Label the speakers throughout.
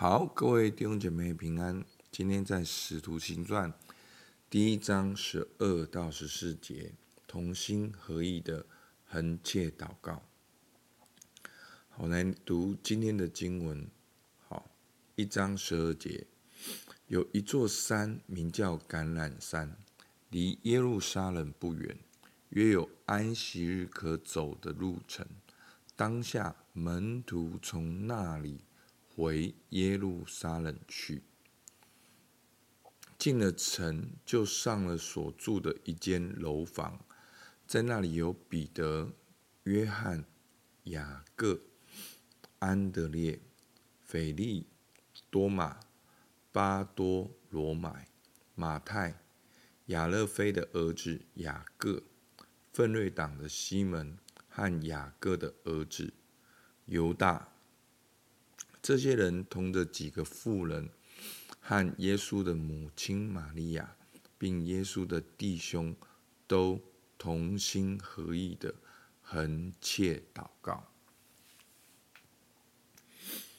Speaker 1: 好，各位弟兄姐妹平安。今天在《使徒行传》第一章十二到十四节，同心合意的恒切祷告。好，来读今天的经文。好，一章十二节，有一座山名叫橄榄山，离耶路撒冷不远，约有安息日可走的路程。当下门徒从那里。回耶路撒冷去，进了城，就上了所住的一间楼房，在那里有彼得、约翰、雅各、安德烈、腓利、多马、巴多罗买、马太、亚勒菲的儿子雅各、奋锐党的西门和雅各的儿子犹大。这些人同着几个妇人和耶稣的母亲玛利亚，并耶稣的弟兄，都同心合意的恒切祷告。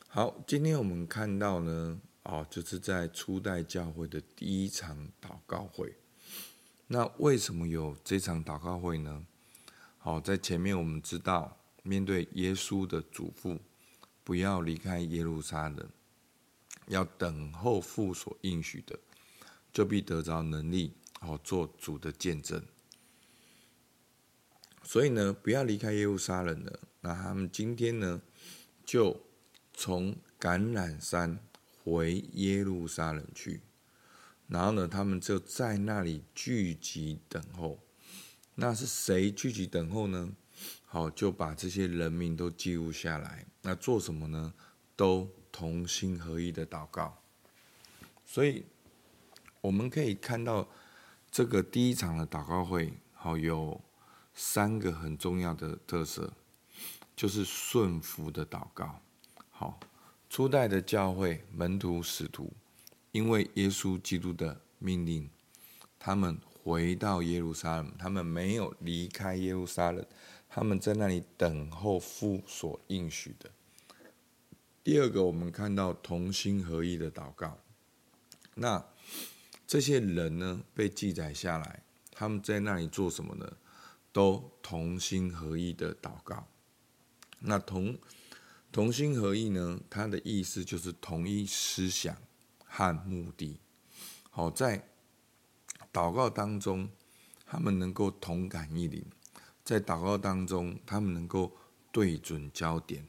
Speaker 1: 好，今天我们看到呢，哦，就是在初代教会的第一场祷告会。那为什么有这场祷告会呢？好，在前面我们知道，面对耶稣的嘱咐。不要离开耶路撒冷，要等候父所应许的，就必得着能力，好做主的见证。所以呢，不要离开耶路撒冷了。那他们今天呢，就从橄榄山回耶路撒冷去，然后呢，他们就在那里聚集等候。那是谁聚集等候呢？好，就把这些人名都记录下来。那做什么呢？都同心合意的祷告。所以我们可以看到，这个第一场的祷告会，好，有三个很重要的特色，就是顺服的祷告。好，初代的教会门徒使徒，因为耶稣基督的命令，他们回到耶路撒冷，他们没有离开耶路撒冷。他们在那里等候父所应许的。第二个，我们看到同心合意的祷告。那这些人呢，被记载下来，他们在那里做什么呢？都同心合意的祷告。那同同心合意呢，它的意思就是同一思想和目的。好，在祷告当中，他们能够同感一灵。在祷告当中，他们能够对准焦点，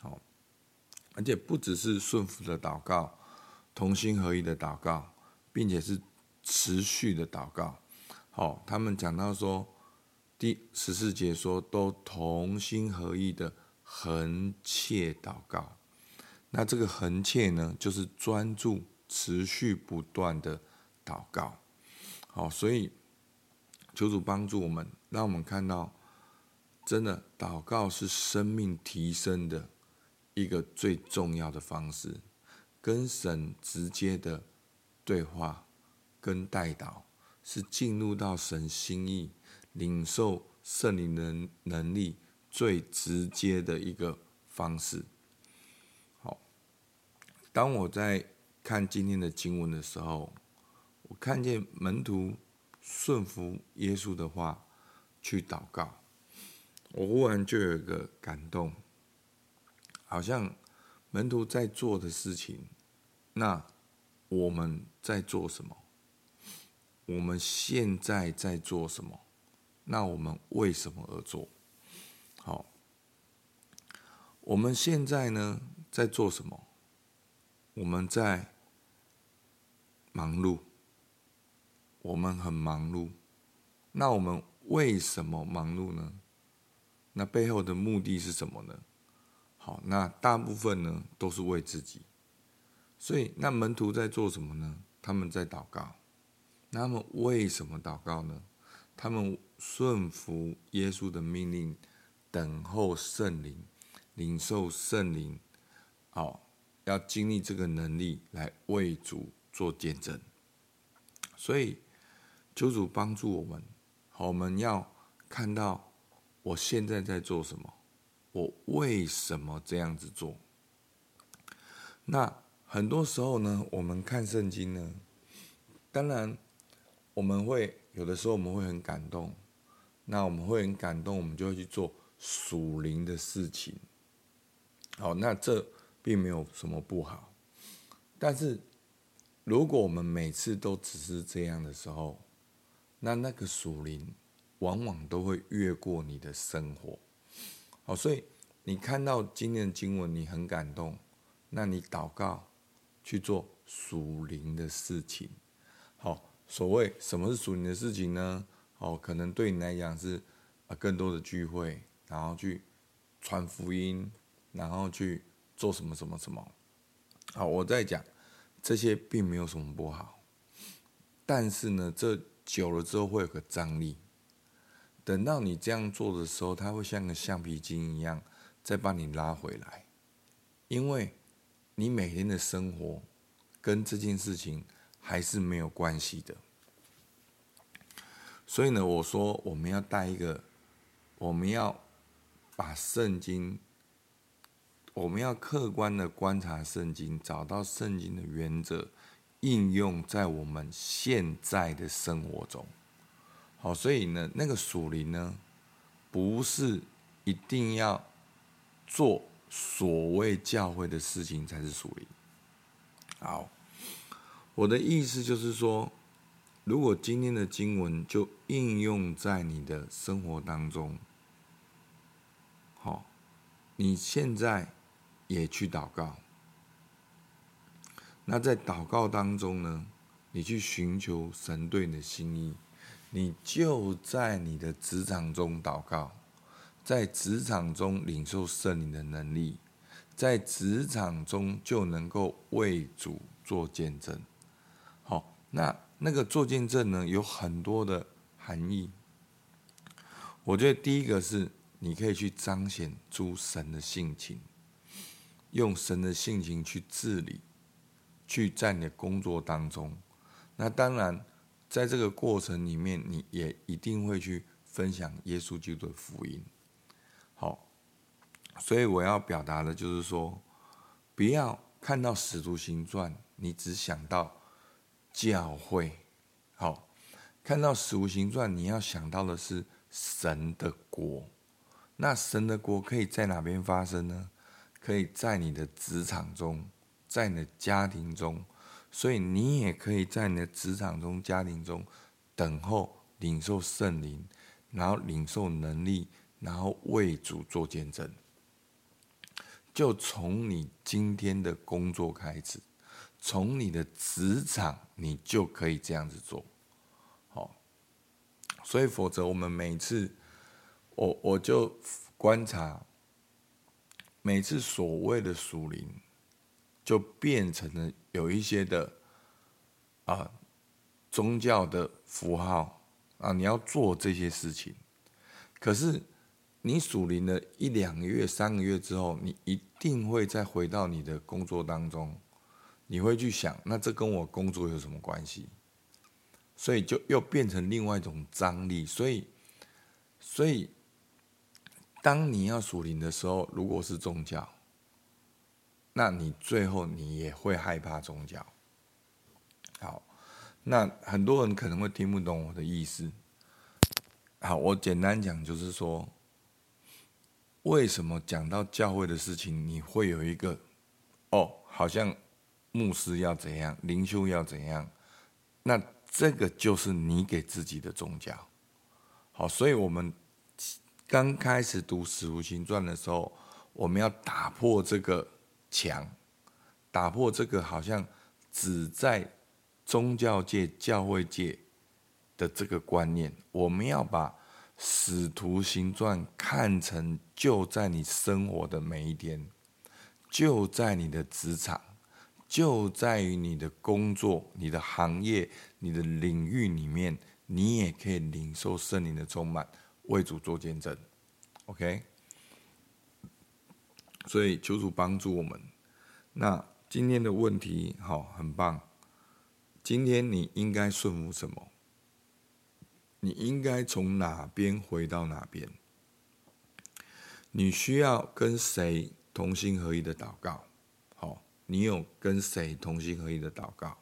Speaker 1: 好，而且不只是顺服的祷告，同心合意的祷告，并且是持续的祷告。好，他们讲到说，第十四节说，都同心合意的恒切祷告。那这个恒切呢，就是专注、持续不断的祷告。好，所以求主帮助我们，让我们看到。真的，祷告是生命提升的一个最重要的方式，跟神直接的对话，跟代祷，是进入到神心意、领受圣灵能能力最直接的一个方式。好，当我在看今天的经文的时候，我看见门徒顺服耶稣的话去祷告。我忽然就有一个感动，好像门徒在做的事情，那我们在做什么？我们现在在做什么？那我们为什么而做？好，我们现在呢，在做什么？我们在忙碌，我们很忙碌。那我们为什么忙碌呢？那背后的目的是什么呢？好，那大部分呢都是为自己。所以，那门徒在做什么呢？他们在祷告。那他们为什么祷告呢？他们顺服耶稣的命令，等候圣灵，领受圣灵。好，要经历这个能力来为主做见证。所以，求主帮助我们。好，我们要看到。我现在在做什么？我为什么这样子做？那很多时候呢，我们看圣经呢，当然我们会有的时候我们会很感动，那我们会很感动，我们就会去做属灵的事情。好，那这并没有什么不好，但是如果我们每次都只是这样的时候，那那个属灵往往都会越过你的生活。好，所以你看到今天的经文，你很感动，那你祷告。去做属灵的事情，好，所谓什么是属灵的事情呢？哦，可能对你来讲是啊，更多的聚会，然后去传福音，然后去做什么什么什么。好，我在讲这些并没有什么不好，但是呢，这久了之后会有个张力，等到你这样做的时候，它会像个橡皮筋一样再把你拉回来，因为。你每天的生活跟这件事情还是没有关系的，所以呢，我说我们要带一个，我们要把圣经，我们要客观的观察圣经，找到圣经的原则，应用在我们现在的生活中。好，所以呢，那个属灵呢，不是一定要做。所谓教会的事情才是属灵。好，我的意思就是说，如果今天的经文就应用在你的生活当中，好，你现在也去祷告。那在祷告当中呢，你去寻求神对你的心意，你就在你的职场中祷告。在职场中领受圣灵的能力，在职场中就能够为主做见证。好，那那个做见证呢，有很多的含义。我觉得第一个是你可以去彰显出神的性情，用神的性情去治理，去在你的工作当中。那当然，在这个过程里面，你也一定会去分享耶稣基督的福音。好，所以我要表达的就是说，不要看到使徒行传，你只想到教会。好，看到使徒行传，你要想到的是神的国。那神的国可以在哪边发生呢？可以在你的职场中，在你的家庭中。所以你也可以在你的职场中、家庭中等候领受圣灵，然后领受能力。然后为主做见证，就从你今天的工作开始，从你的职场，你就可以这样子做。好，所以否则我们每次，我我就观察，每次所谓的属灵，就变成了有一些的啊宗教的符号啊，你要做这些事情，可是。你属灵了一两个月、三个月之后，你一定会再回到你的工作当中，你会去想，那这跟我工作有什么关系？所以就又变成另外一种张力。所以，所以当你要属灵的时候，如果是宗教，那你最后你也会害怕宗教。好，那很多人可能会听不懂我的意思。好，我简单讲就是说。为什么讲到教会的事情，你会有一个哦，好像牧师要怎样，灵修要怎样？那这个就是你给自己的宗教。好，所以我们刚开始读《使徒行传》的时候，我们要打破这个墙，打破这个好像只在宗教界、教会界的这个观念，我们要把。使徒行传看成就在你生活的每一天，就在你的职场，就在于你的工作、你的行业、你的领域里面，你也可以领受圣灵的充满，为主做见证。OK，所以求主帮助我们。那今天的问题好，很棒。今天你应该顺服什么？你应该从哪边回到哪边？你需要跟谁同心合一的祷告？好，你有跟谁同心合意的祷告？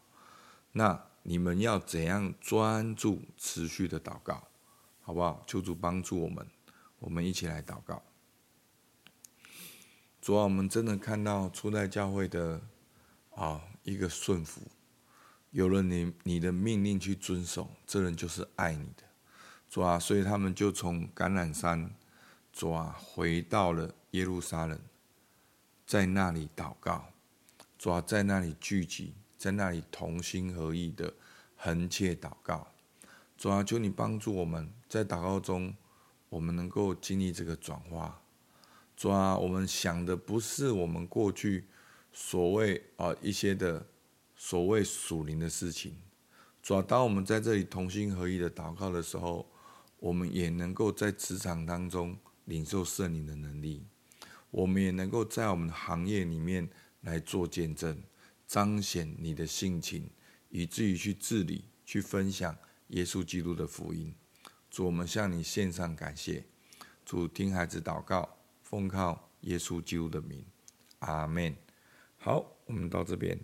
Speaker 1: 那你们要怎样专注、持续的祷告，好不好？求主帮助我们，我们一起来祷告。主啊，我们真的看到初代教会的啊一个顺服，有了你你的命令去遵守，这人就是爱你的。主啊，所以他们就从橄榄山，主啊，回到了耶路撒冷，在那里祷告，主啊，在那里聚集，在那里同心合意的恒切祷告。主啊，求你帮助我们在祷告中，我们能够经历这个转化。主啊，我们想的不是我们过去所谓啊一些的所谓属灵的事情。主啊，当我们在这里同心合意的祷告的时候，我们也能够在职场当中领受圣灵的能力，我们也能够在我们的行业里面来做见证，彰显你的性情，以至于去治理、去分享耶稣基督的福音。主，我们向你献上感谢。主，听孩子祷告。奉靠耶稣基督的名，阿门。好，我们到这边。